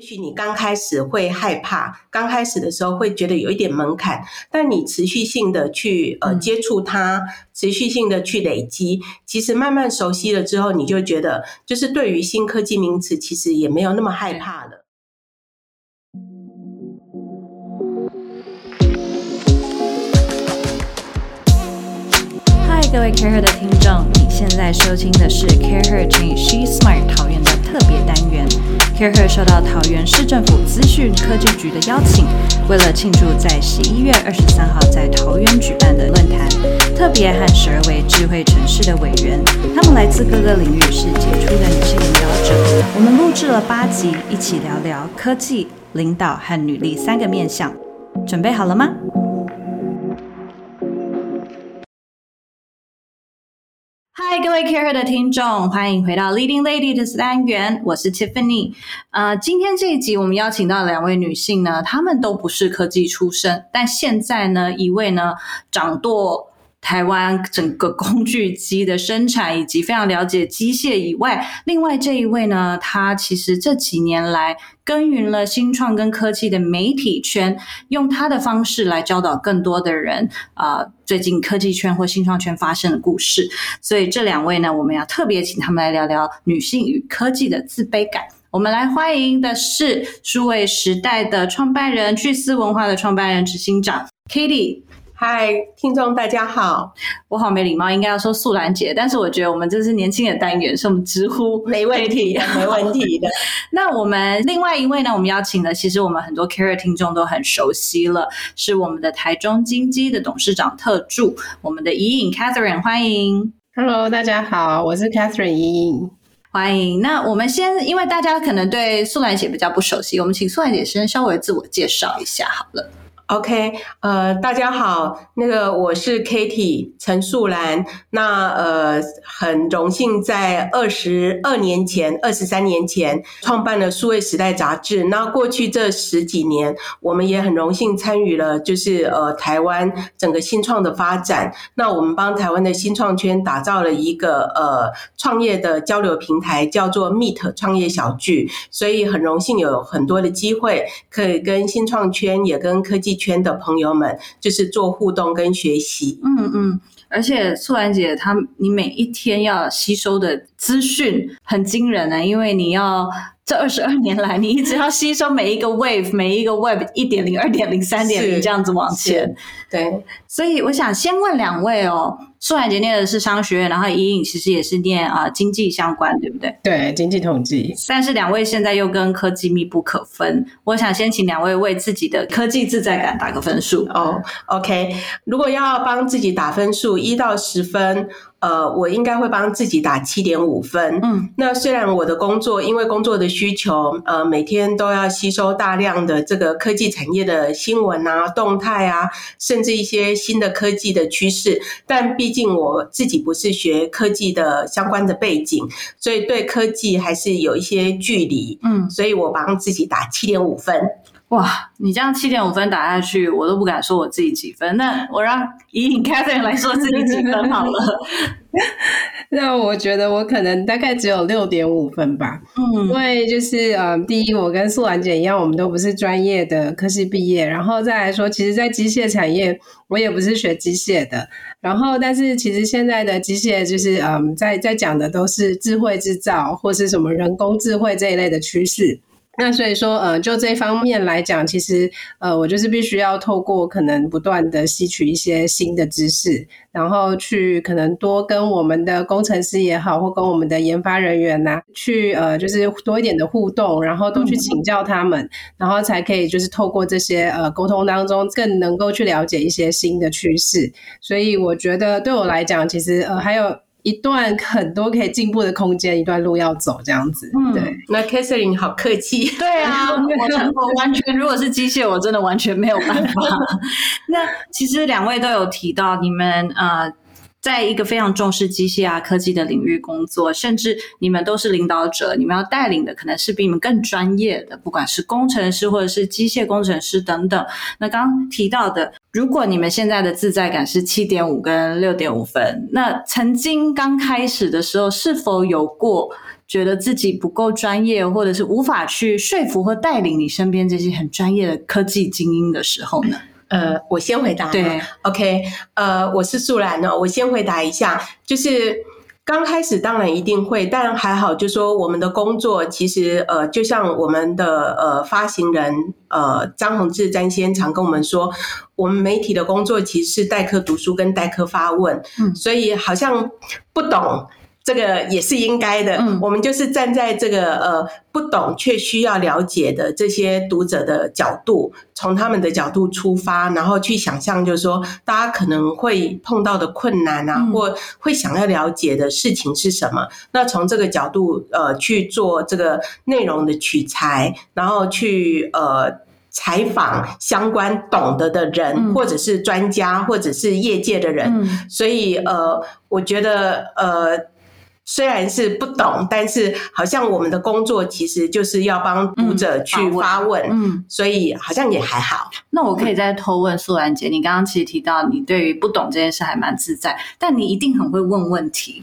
也许你刚开始会害怕，刚开始的时候会觉得有一点门槛，但你持续性的去呃接触它，持续性的去累积，其实慢慢熟悉了之后，你就觉得就是对于新科技名词，其实也没有那么害怕了。嗨，各位 CareHer 的听众，你现在收听的是 CareHer Change She Smart 桃园的特别单元。CareHer 受到桃园市政府资讯科技局的邀请，为了庆祝在十一月二十三号在桃园举办的论坛，特别和十二位智慧城市的委员，他们来自各个领域，是杰出的女性领导者。我们录制了八集，一起聊聊科技、领导和女力三个面向。准备好了吗？各位 Care 的听众，欢迎回到 Leading Lady 的单元，我是 Tiffany。呃，今天这一集我们邀请到两位女性呢，她们都不是科技出身，但现在呢，一位呢掌舵台湾整个工具机的生产，以及非常了解机械以外，另外这一位呢，他其实这几年来耕耘了新创跟科技的媒体圈，用他的方式来教导更多的人啊。最近科技圈或新创圈发生的故事，所以这两位呢，我们要特别请他们来聊聊女性与科技的自卑感。我们来欢迎的是数位时代的创办人、巨思文化的创办人、执行长 Katie。嗨，听众大家好，我好没礼貌，应该要说素兰姐，但是我觉得我们这是年轻的单元，所以我们直呼没问题，没问题的。那我们另外一位呢，我们邀请的，其实我们很多 Care 听众都很熟悉了，是我们的台中金基的董事长特助，我们的怡颖 Catherine，欢迎。Hello，大家好，我是 Catherine 怡颖，欢迎。那我们先，因为大家可能对素兰姐比较不熟悉，我们请素兰姐先稍微自我介绍一下好了。OK，呃，大家好，那个我是 Katie 陈素兰，那呃很荣幸在二十二年前、二十三年前创办了数位时代杂志。那过去这十几年，我们也很荣幸参与了，就是呃台湾整个新创的发展。那我们帮台湾的新创圈打造了一个呃创业的交流平台，叫做 Meet 创业小聚。所以很荣幸有很多的机会，可以跟新创圈也跟科技。圈的朋友们，就是做互动跟学习。嗯嗯，而且素兰姐她，你每一天要吸收的资讯很惊人呢，因为你要这二十二年来，你一直要吸收每一个 wave，每一个 web 一点零、二点零、三点零这样子往前。对，所以我想先问两位哦。苏海杰念的是商学院，然后怡颖其实也是念啊经济相关，对不对？对，经济统计。但是两位现在又跟科技密不可分。我想先请两位为自己的科技自在感打个分数。哦，OK，如果要帮自己打分数，一到十分。呃，我应该会帮自己打七点五分。嗯，那虽然我的工作因为工作的需求，呃，每天都要吸收大量的这个科技产业的新闻啊、动态啊，甚至一些新的科技的趋势，但毕竟我自己不是学科技的相关的背景，所以对科技还是有一些距离。嗯，所以我帮自己打七点五分。哇，你这样七点五分打下去，我都不敢说我自己几分。那我让以你 Catherine 来说自己几分好了。那我觉得我可能大概只有六点五分吧。嗯，因为就是呃，第一，我跟素兰姐一样，我们都不是专业的科系毕业。然后再来说，其实，在机械产业，我也不是学机械的。然后，但是其实现在的机械就是嗯，在在讲的都是智慧制造或是什么人工智慧这一类的趋势。那所以说，呃，就这方面来讲，其实，呃，我就是必须要透过可能不断的吸取一些新的知识，然后去可能多跟我们的工程师也好，或跟我们的研发人员呐，去呃，就是多一点的互动，然后多去请教他们，然后才可以就是透过这些呃沟通当中，更能够去了解一些新的趋势。所以我觉得对我来讲，其实呃还有。一段很多可以进步的空间，一段路要走，这样子。嗯，对。那 Catherine 好客气。对啊，我 我完全如果是机械，我真的完全没有办法。那其实两位都有提到，你们呃。在一个非常重视机械啊科技的领域工作，甚至你们都是领导者，你们要带领的可能是比你们更专业的，不管是工程师或者是机械工程师等等。那刚提到的，如果你们现在的自在感是七点五跟六点五分，那曾经刚开始的时候是否有过觉得自己不够专业，或者是无法去说服或带领你身边这些很专业的科技精英的时候呢？呃，我先回答。对，OK，呃，我是素兰呢，我先回答一下，就是刚开始当然一定会，但还好，就说我们的工作其实呃，就像我们的呃发行人呃张宏志詹先常跟我们说，我们媒体的工作其实是代课读书跟代课发问，嗯，所以好像不懂。这个也是应该的，我们就是站在这个呃不懂却需要了解的这些读者的角度，从他们的角度出发，然后去想象，就是说大家可能会碰到的困难啊，或会想要了解的事情是什么。那从这个角度呃去做这个内容的取材，然后去呃采访相关懂得的人，或者是专家，或者是业界的人。所以呃，我觉得呃。虽然是不懂，但是好像我们的工作其实就是要帮读者去发问，嗯，所以好像也还好。那我可以再偷问素兰姐，你刚刚其实提到你对于不懂这件事还蛮自在，但你一定很会问问题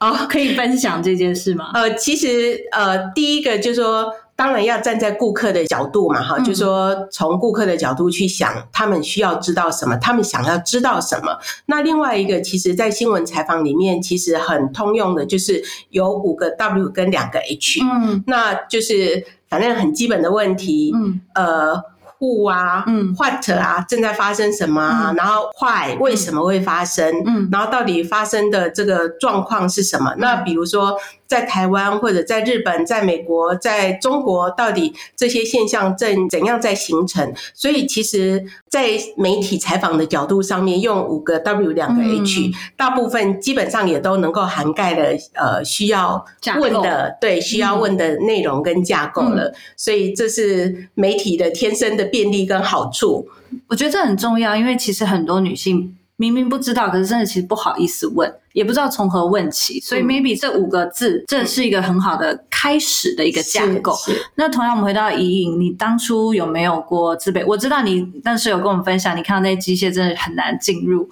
哦，可以分享这件事吗？呃，其实呃，第一个就是说。当然要站在顾客的角度嘛，哈，就说从顾客的角度去想，他们需要知道什么，他们想要知道什么。那另外一个，其实，在新闻采访里面，其实很通用的，就是有五个 W 跟两个 H，嗯，那就是反正很基本的问题，嗯，呃。who 啊，嗯，what 啊，正在发生什么啊？然后 why 为什么会发生？嗯，然后到底发生的这个状况是什么？那比如说在台湾或者在日本、在美国、在中国，到底这些现象正怎样在形成？所以其实，在媒体采访的角度上面，用五个 W 两个 H，大部分基本上也都能够涵盖了呃需要问的对需要问的内容跟架构了。所以这是媒体的天生的。便利跟好处，我觉得这很重要，因为其实很多女性明明不知道，可是真的其实不好意思问，也不知道从何问起，所以 maybe 这五个字，这是一个很好的开始的一个架构。那同样，我们回到怡颖，你当初有没有过自卑？我知道你当时有跟我们分享，你看到那机械真的很难进入，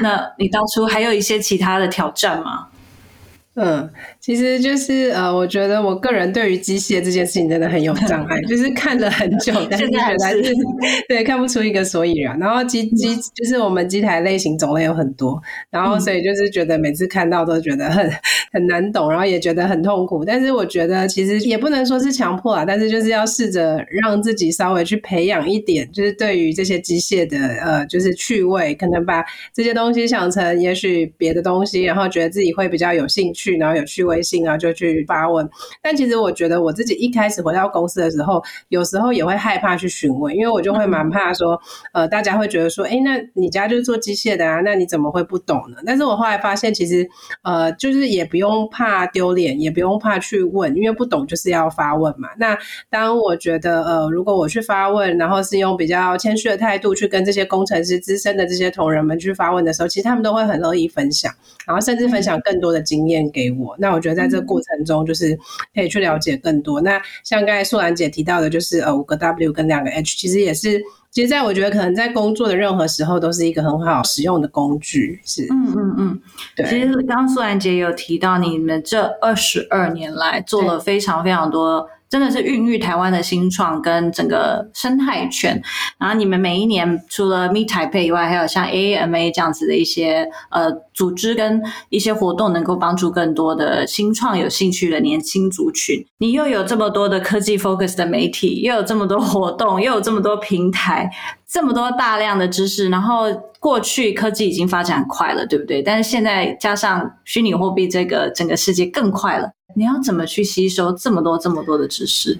那你当初还有一些其他的挑战吗？嗯，其实就是呃，我觉得我个人对于机械这件事情真的很有障碍，就是看了很久，但是还是对看不出一个所以然。然后机机就是我们机台类型种类有很多，然后所以就是觉得每次看到都觉得很很难懂，然后也觉得很痛苦。但是我觉得其实也不能说是强迫啊，但是就是要试着让自己稍微去培养一点，就是对于这些机械的呃，就是趣味，可能把这些东西想成也许别的东西，然后觉得自己会比较有兴趣。然后有趣味性啊，就去发问。但其实我觉得我自己一开始回到公司的时候，有时候也会害怕去询问，因为我就会蛮怕说，呃，大家会觉得说，哎，那你家就是做机械的啊，那你怎么会不懂呢？但是我后来发现，其实呃，就是也不用怕丢脸，也不用怕去问，因为不懂就是要发问嘛。那当我觉得呃，如果我去发问，然后是用比较谦虚的态度去跟这些工程师资深的这些同仁们去发问的时候，其实他们都会很乐意分享，然后甚至分享更多的经验。给我，那我觉得在这个过程中，就是可以去了解更多。那像刚才素兰姐提到的，就是呃五个 W 跟两个 H，其实也是，其实在我觉得可能在工作的任何时候都是一个很好使用的工具。是，嗯嗯嗯，对。其实刚刚素兰姐有提到，你们这二十二年来做了非常非常多。真的是孕育台湾的新创跟整个生态圈。然后你们每一年除了 Meet Taipei 以外，还有像 AMA 这样子的一些呃组织跟一些活动，能够帮助更多的新创有兴趣的年轻族群。你又有这么多的科技 focus 的媒体，又有这么多活动，又有这么多平台，这么多大量的知识。然后过去科技已经发展很快了，对不对？但是现在加上虚拟货币，这个整个世界更快了。你要怎么去吸收这么多、这么多的知识？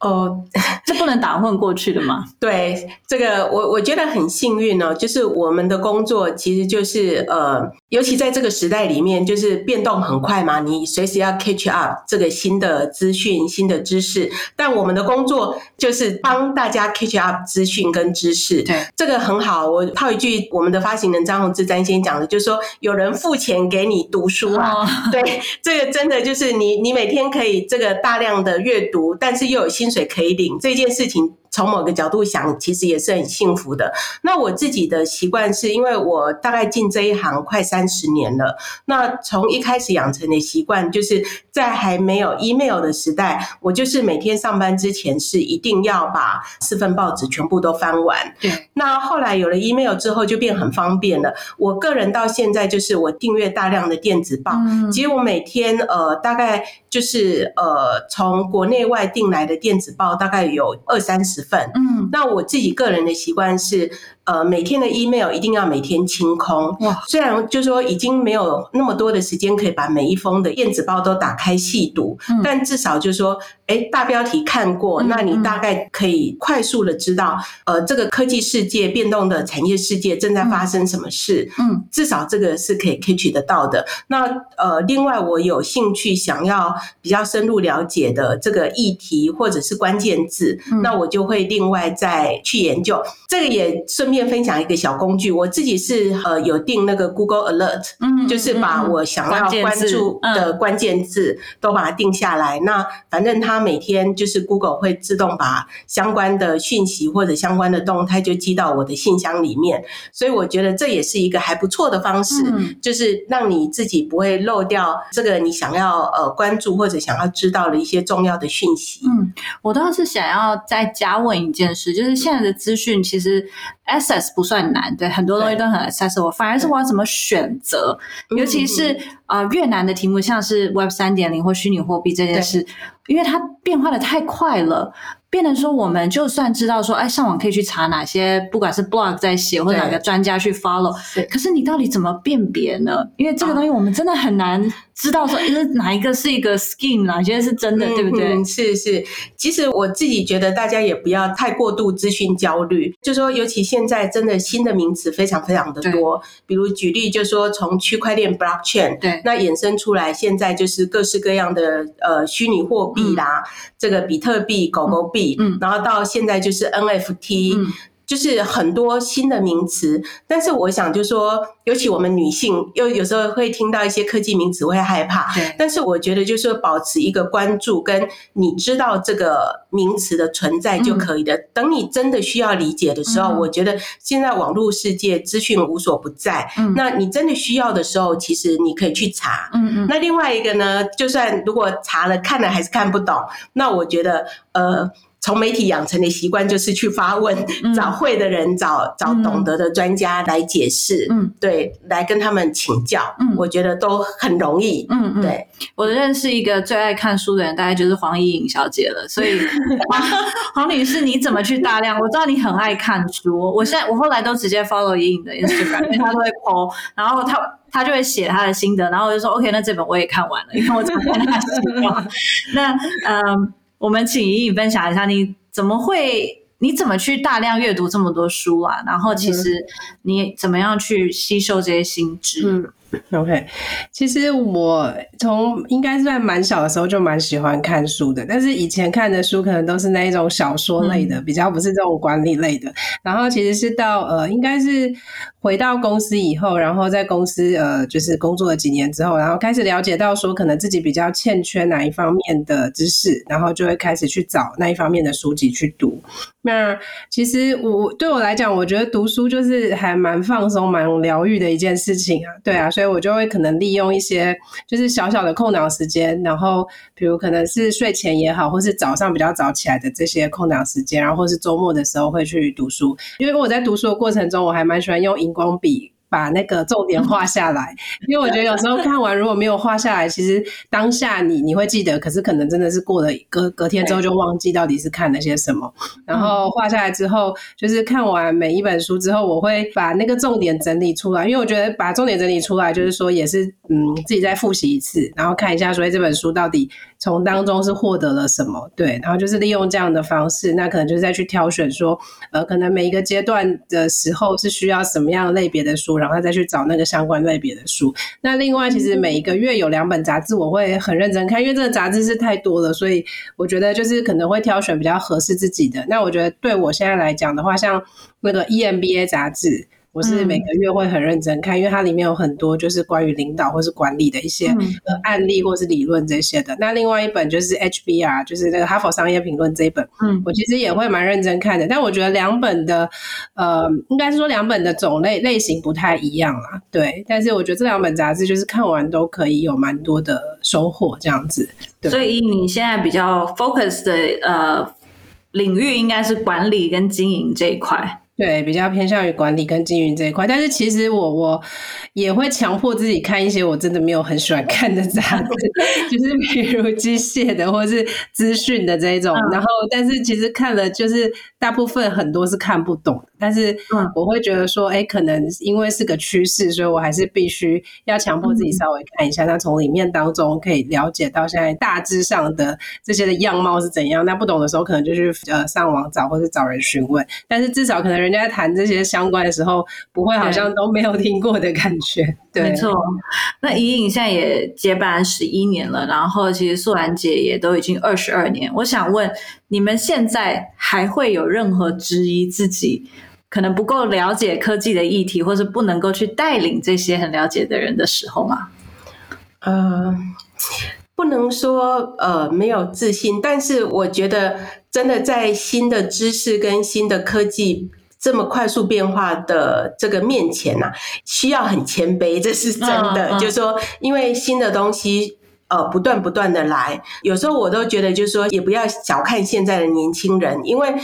哦，这不能打混过去的嘛？对，这个我我觉得很幸运哦，就是我们的工作其实就是呃，尤其在这个时代里面，就是变动很快嘛，你随时要 catch up 这个新的资讯、新的知识。但我们的工作就是帮大家 catch up 资讯跟知识。对，这个很好。我套一句我们的发行人张宏志詹先讲的，就是说有人付钱给你读书啊。对，这个真的就是你，你每天可以这个大量的阅读，但是又有新。薪水可以领这件事情。从某个角度想，其实也是很幸福的。那我自己的习惯是因为我大概进这一行快三十年了，那从一开始养成的习惯，就是在还没有 email 的时代，我就是每天上班之前是一定要把四份报纸全部都翻完。对。那后来有了 email 之后，就变很方便了。我个人到现在就是我订阅大量的电子报，其实我每天呃大概就是呃从国内外订来的电子报大概有二三十份。嗯。那我自己个人的习惯是。呃，每天的 email 一定要每天清空。哇，虽然就说已经没有那么多的时间可以把每一封的电子报都打开细读，但至少就说，哎，大标题看过，那你大概可以快速的知道，呃，这个科技世界变动的产业世界正在发生什么事。嗯，至少这个是可以 catch 得到的。那呃，另外我有兴趣想要比较深入了解的这个议题或者是关键字，那我就会另外再去研究。这个也顺。便分享一个小工具，我自己是呃有定那个 Google Alert，嗯，就是把我想要关注的关键字都把它定下来。那反正它每天就是 Google 会自动把相关的讯息或者相关的动态就寄到我的信箱里面，所以我觉得这也是一个还不错的方式，就是让你自己不会漏掉这个你想要呃关注或者想要知道的一些重要的讯息。嗯，我倒是想要再加问一件事，就是现在的资讯其实。Access 不算难，对很多东西都很 accessible，反而是我要怎么选择，尤其是啊越南的题目，像是 Web 三点零或虚拟货币这件事，因为它变化的太快了。变成说，我们就算知道说，哎，上网可以去查哪些，不管是 blog 在写，或者哪个专家去 follow，可是你到底怎么辨别呢？因为这个东西我们真的很难知道说，是哪一个是一个 skin，哪些是真的，对不对？是是，其实我自己觉得大家也不要太过度资讯焦虑，就说尤其现在真的新的名词非常非常的多，比如举例就说从区块链 blockchain，对，那衍生出来现在就是各式各样的呃虚拟货币啦，这个比特币、狗狗币。嗯，然后到现在就是 NFT，就是很多新的名词。但是我想就说，尤其我们女性，又有时候会听到一些科技名词会害怕。对，但是我觉得就是保持一个关注，跟你知道这个名词的存在就可以了。等你真的需要理解的时候，我觉得现在网络世界资讯无所不在。嗯，那你真的需要的时候，其实你可以去查。嗯嗯。那另外一个呢，就算如果查了看了还是看不懂，那我觉得呃。从媒体养成的习惯就是去发问，找会的人，找找懂得的专家来解释，嗯，对，来跟他们请教，嗯，我觉得都很容易，嗯嗯，对我认识一个最爱看书的人，大概就是黄怡颖小姐了。所以 黄女士，你怎么去大量？我知道你很爱看书，我现在我后来都直接 follow 怡颖的 Instagram，因为她都会 po，然后她她就会写她的心得，然后我就说 OK，那这本我也看完了，因为我怎么看她的书。那嗯。我们请莹莹分享一下，你怎么会？你怎么去大量阅读这么多书啊？然后，其实你怎么样去吸收这些新知？OK，其实我从应该是在蛮小的时候就蛮喜欢看书的，但是以前看的书可能都是那一种小说类的，比较不是这种管理类的。然后其实是到呃，应该是回到公司以后，然后在公司呃，就是工作了几年之后，然后开始了解到说可能自己比较欠缺哪一方面的知识，然后就会开始去找那一方面的书籍去读。那其实我对我来讲，我觉得读书就是还蛮放松、蛮疗愈的一件事情啊。对啊，所以我就会可能利用一些就是小小的空档时间，然后比如可能是睡前也好，或是早上比较早起来的这些空档时间，然后或是周末的时候会去读书。因为我在读书的过程中，我还蛮喜欢用荧光笔。把那个重点画下来，因为我觉得有时候看完如果没有画下来，其实当下你你会记得，可是可能真的是过了隔隔天之后就忘记到底是看了些什么。然后画下来之后，就是看完每一本书之后，我会把那个重点整理出来，因为我觉得把重点整理出来，就是说也是嗯自己再复习一次，然后看一下所以这本书到底从当中是获得了什么。对，然后就是利用这样的方式，那可能就是再去挑选说，呃，可能每一个阶段的时候是需要什么样类别的书。然后再去找那个相关类别的书。那另外，其实每一个月有两本杂志，我会很认真看，因为这个杂志是太多了，所以我觉得就是可能会挑选比较合适自己的。那我觉得对我现在来讲的话，像那个 EMBA 杂志。我是每个月会很认真看，因为它里面有很多就是关于领导或是管理的一些呃案例或是理论这些的。那另外一本就是 HBR，就是那个哈佛商业评论这一本，嗯，我其实也会蛮认真看的。但我觉得两本的呃，应该是说两本的种类类型不太一样啦，对。但是我觉得这两本杂志就是看完都可以有蛮多的收获，这样子。所以你现在比较 focus 的呃领域应该是管理跟经营这一块。对，比较偏向于管理跟经营这一块，但是其实我我也会强迫自己看一些我真的没有很喜欢看的杂志，就是比如机械的或是资讯的这一种，然后但是其实看了就是大部分很多是看不懂，但是我会觉得说，哎，可能因为是个趋势，所以我还是必须要强迫自己稍微看一下，那从里面当中可以了解到现在大致上的这些的样貌是怎样。那不懂的时候，可能就去呃上网找或者找人询问，但是至少可能。人家谈这些相关的时候，不会好像都没有听过的感觉。对，没错。那怡颖现在也接班十一年了，然后其实素兰姐也都已经二十二年。我想问，你们现在还会有任何质疑自己可能不够了解科技的议题，或是不能够去带领这些很了解的人的时候吗？呃，不能说呃没有自信，但是我觉得真的在新的知识跟新的科技。这么快速变化的这个面前呐，需要很谦卑，这是真的。就是说，因为新的东西呃不断不断的来，有时候我都觉得，就是说，也不要小看现在的年轻人，因为。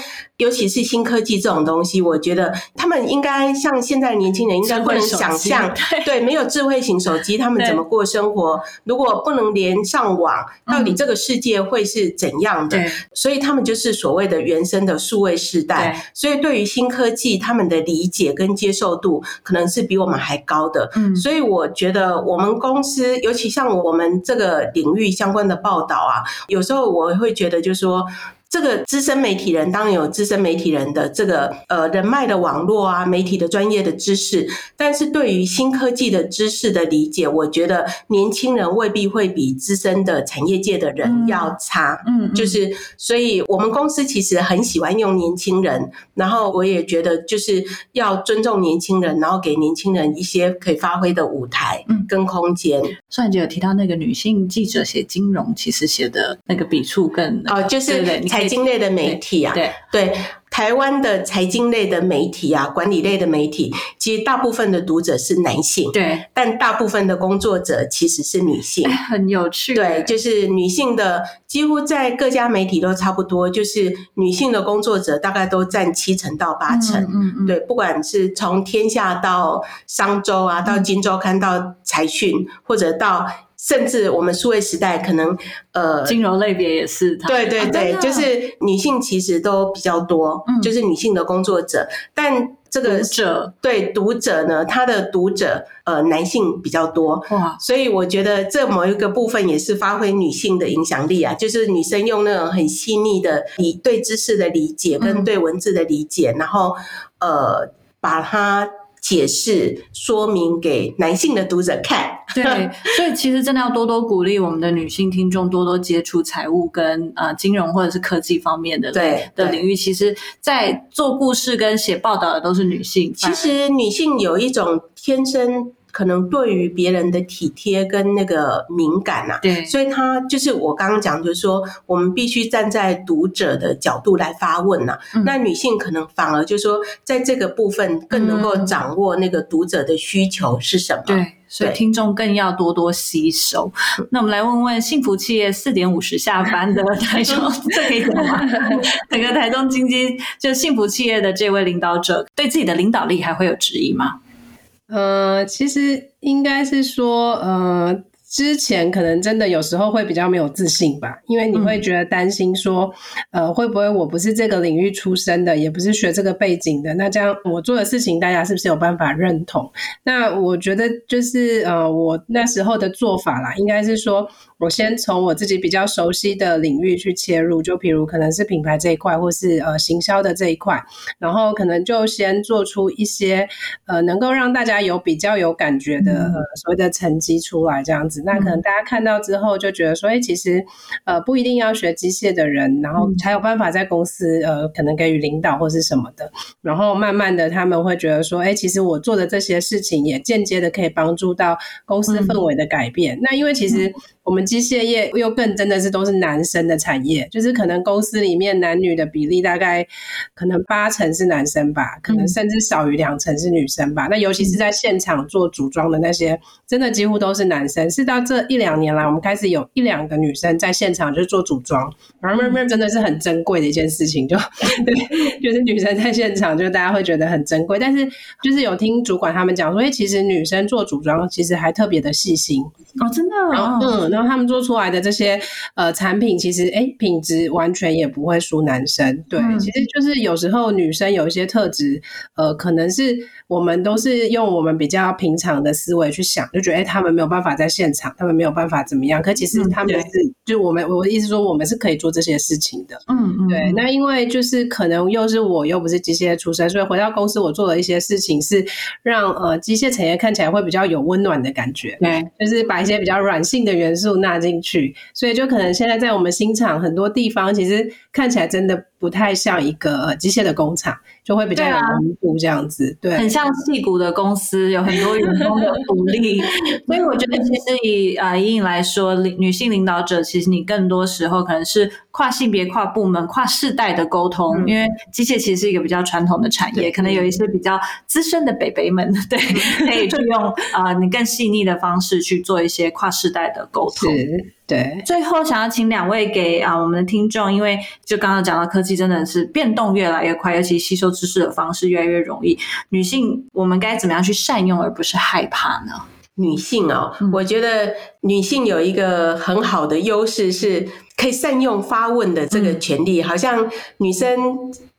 尤其是新科技这种东西，我觉得他们应该像现在的年轻人，应该不能想象，对，没有智慧型手机，他们怎么过生活？如果不能连上网，到底这个世界会是怎样的？所以他们就是所谓的原生的数位时代。所以对于新科技，他们的理解跟接受度可能是比我们还高的。嗯，所以我觉得我们公司，尤其像我们这个领域相关的报道啊，有时候我会觉得，就是说。这个资深媒体人当然有资深媒体人的这个呃人脉的网络啊，媒体的专业的知识，但是对于新科技的知识的理解，我觉得年轻人未必会比资深的产业界的人要差。嗯，就是所以我们公司其实很喜欢用年轻人，然后我也觉得就是要尊重年轻人，然后给年轻人一些可以发挥的舞台跟空间。上一节有提到那个女性记者写金融，其实写的那个笔触更哦，就是财经类的媒体啊，对对，台湾的财经类的媒体啊，管理类的媒体，其实大部分的读者是男性，对，但大部分的工作者其实是女性，很有趣。对，就是女性的，几乎在各家媒体都差不多，就是女性的工作者大概都占七成到八成。嗯嗯，对，不管是从天下到商周啊，到金周刊到财讯，或者到。甚至我们数位时代可能，呃，金融类别也是，对对对，就是女性其实都比较多，就是女性的工作者，但这个者。对读者呢，他的读者呃男性比较多，哇，所以我觉得这某一个部分也是发挥女性的影响力啊，就是女生用那种很细腻的理对知识的理解跟对文字的理解，然后呃把它。解释说明给男性的读者看，对，所以其实真的要多多鼓励我们的女性听众多多接触财务跟呃金融或者是科技方面的对的领域。其实，在做故事跟写报道的都是女性。其实女性有一种天生。可能对于别人的体贴跟那个敏感呐，对，所以他就是我刚刚讲，就是说我们必须站在读者的角度来发问呐。那女性可能反而就是说，在这个部分更能够掌握那个读者的需求是什么。对，所以听众更要多多吸收。那我们来问问幸福企业四点五十下班的台中，这可以讲吗？整个台中经济就幸福企业的这位领导者，对自己的领导力还会有质疑吗？呃，其实应该是说，呃。之前可能真的有时候会比较没有自信吧，因为你会觉得担心说，呃，会不会我不是这个领域出身的，也不是学这个背景的，那这样我做的事情大家是不是有办法认同？那我觉得就是呃，我那时候的做法啦，应该是说我先从我自己比较熟悉的领域去切入，就比如可能是品牌这一块，或是呃行销的这一块，然后可能就先做出一些呃能够让大家有比较有感觉的呃所谓的成绩出来，这样子。子。那可能大家看到之后就觉得说，哎，其实呃不一定要学机械的人，然后才有办法在公司呃可能给予领导或是什么的。然后慢慢的他们会觉得说，哎，其实我做的这些事情也间接的可以帮助到公司氛围的改变。那因为其实。我们机械业又更真的是都是男生的产业，就是可能公司里面男女的比例大概可能八成是男生吧，可能甚至少于两成是女生吧。那尤其是在现场做组装的那些，真的几乎都是男生。是到这一两年来，我们开始有一两个女生在现场就做组装，然后慢慢真的是很珍贵的一件事情。就 对，就是女生在现场，就大家会觉得很珍贵。但是就是有听主管他们讲说，哎，其实女生做组装其实还特别的细心哦，真的，哦嗯。他们做出来的这些呃产品，其实哎品质完全也不会输男生。对，其实就是有时候女生有一些特质，呃，可能是我们都是用我们比较平常的思维去想，就觉得哎他们没有办法在现场，他们没有办法怎么样。可其实他们是，就我们我的意思说，我们是可以做这些事情的。嗯嗯。对，那因为就是可能又是我又不是机械出身，所以回到公司我做了一些事情，是让呃机械产业看起来会比较有温暖的感觉。对，就是把一些比较软性的元素。纳进去，所以就可能现在在我们新厂很多地方，其实看起来真的不太像一个机械的工厂，就会比较有温度这样子，对，很像戏骨的公司，有很多员工的福利。所以我觉得，其实以啊隐隐来说，女性领导者，其实你更多时候可能是跨性别、跨部门、跨世代的沟通，因为机械其实是一个比较传统的产业，可能有一些比较资深的北北们，对，可以去用啊你更细腻的方式去做一些跨世代的沟通。是，对。最后想要请两位给啊我们的听众，因为就刚刚讲到科技真的是变动越来越快，尤其吸收知识的方式越来越容易。女性我们该怎么样去善用，而不是害怕呢？女性哦，我觉得女性有一个很好的优势，是可以善用发问的这个权利。好像女生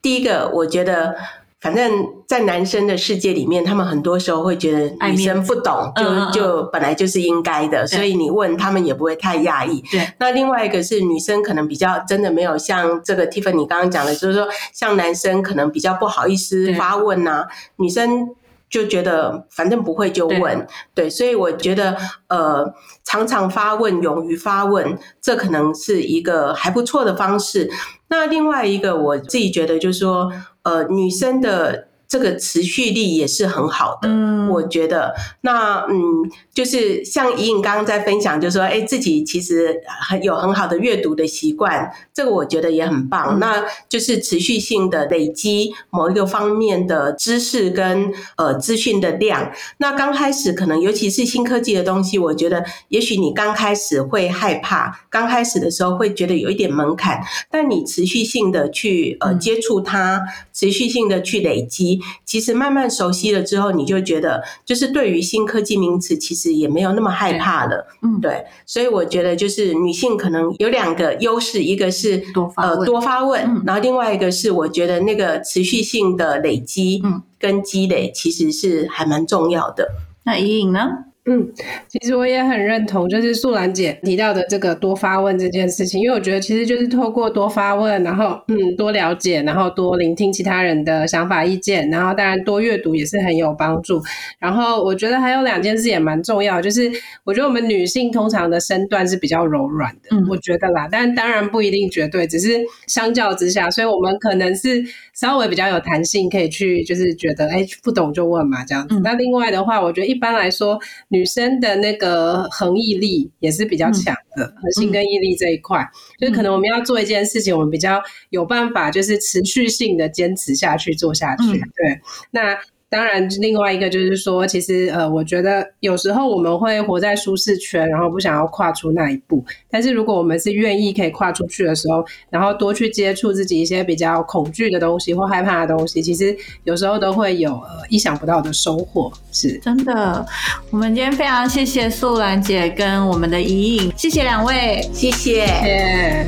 第一个，我觉得。反正，在男生的世界里面，他们很多时候会觉得女生不懂，就就本来就是应该的，所以你问他们也不会太讶异。对，那另外一个是女生可能比较真的没有像这个 Tiffany 刚刚讲的，就是说像男生可能比较不好意思发问呐，女生就觉得反正不会就问，对，所以我觉得呃，常常发问，勇于发问，这可能是一个还不错的方式。那另外一个，我自己觉得就是说。呃，女生的这个持续力也是很好的，嗯我觉得。那嗯，就是像怡颖刚刚在分享，就说，哎，自己其实很有很好的阅读的习惯，这个我觉得也很棒。那就是持续性的累积某一个方面的知识跟呃资讯的量。那刚开始可能，尤其是新科技的东西，我觉得也许你刚开始会害怕，刚开始的时候会觉得有一点门槛，但你持续性的去呃接触它。持续性的去累积，其实慢慢熟悉了之后，你就觉得就是对于新科技名词，其实也没有那么害怕了。嗯，对，所以我觉得就是女性可能有两个优势，一个是多发呃多发问，然后另外一个是我觉得那个持续性的累积跟积累，其实是还蛮重要的。那怡颖呢？嗯，其实我也很认同，就是素兰姐提到的这个多发问这件事情，因为我觉得其实就是透过多发问，然后嗯多了解，然后多聆听其他人的想法意见，然后当然多阅读也是很有帮助。然后我觉得还有两件事也蛮重要，就是我觉得我们女性通常的身段是比较柔软的，我觉得啦，但当然不一定绝对，只是相较之下，所以我们可能是稍微比较有弹性，可以去就是觉得哎不懂就问嘛这样子。那另外的话，我觉得一般来说。女生的那个恒毅力也是比较强的，核心跟毅力这一块，就是可能我们要做一件事情，我们比较有办法，就是持续性的坚持下去做下去。对，那。当然，另外一个就是说，其实呃，我觉得有时候我们会活在舒适圈，然后不想要跨出那一步。但是如果我们是愿意可以跨出去的时候，然后多去接触自己一些比较恐惧的东西或害怕的东西，其实有时候都会有呃意想不到的收获。是真的。我们今天非常谢谢素兰姐跟我们的怡颖，谢谢两位，谢谢。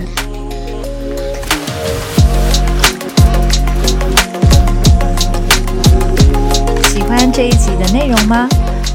这一集的内容吗？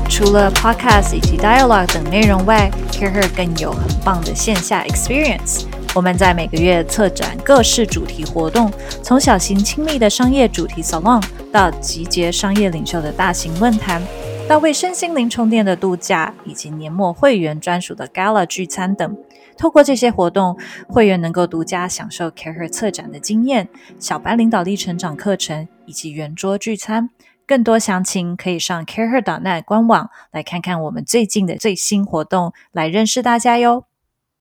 除了 Podcast 以及 Dialogue 等内容外，Career 更有很棒的线下 Experience。我们在每个月策展各式主题活动，从小型亲密的商业主题 Salon 到集结商业领袖的大型论坛，到为身心灵充电的度假，以及年末会员专属的 Gala 聚餐等。透过这些活动，会员能够独家享受 Career 策展的经验、小白领导力成长课程以及圆桌聚餐。更多详情可以上 careher.net 官网来看看我们最近的最新活动，来认识大家哟。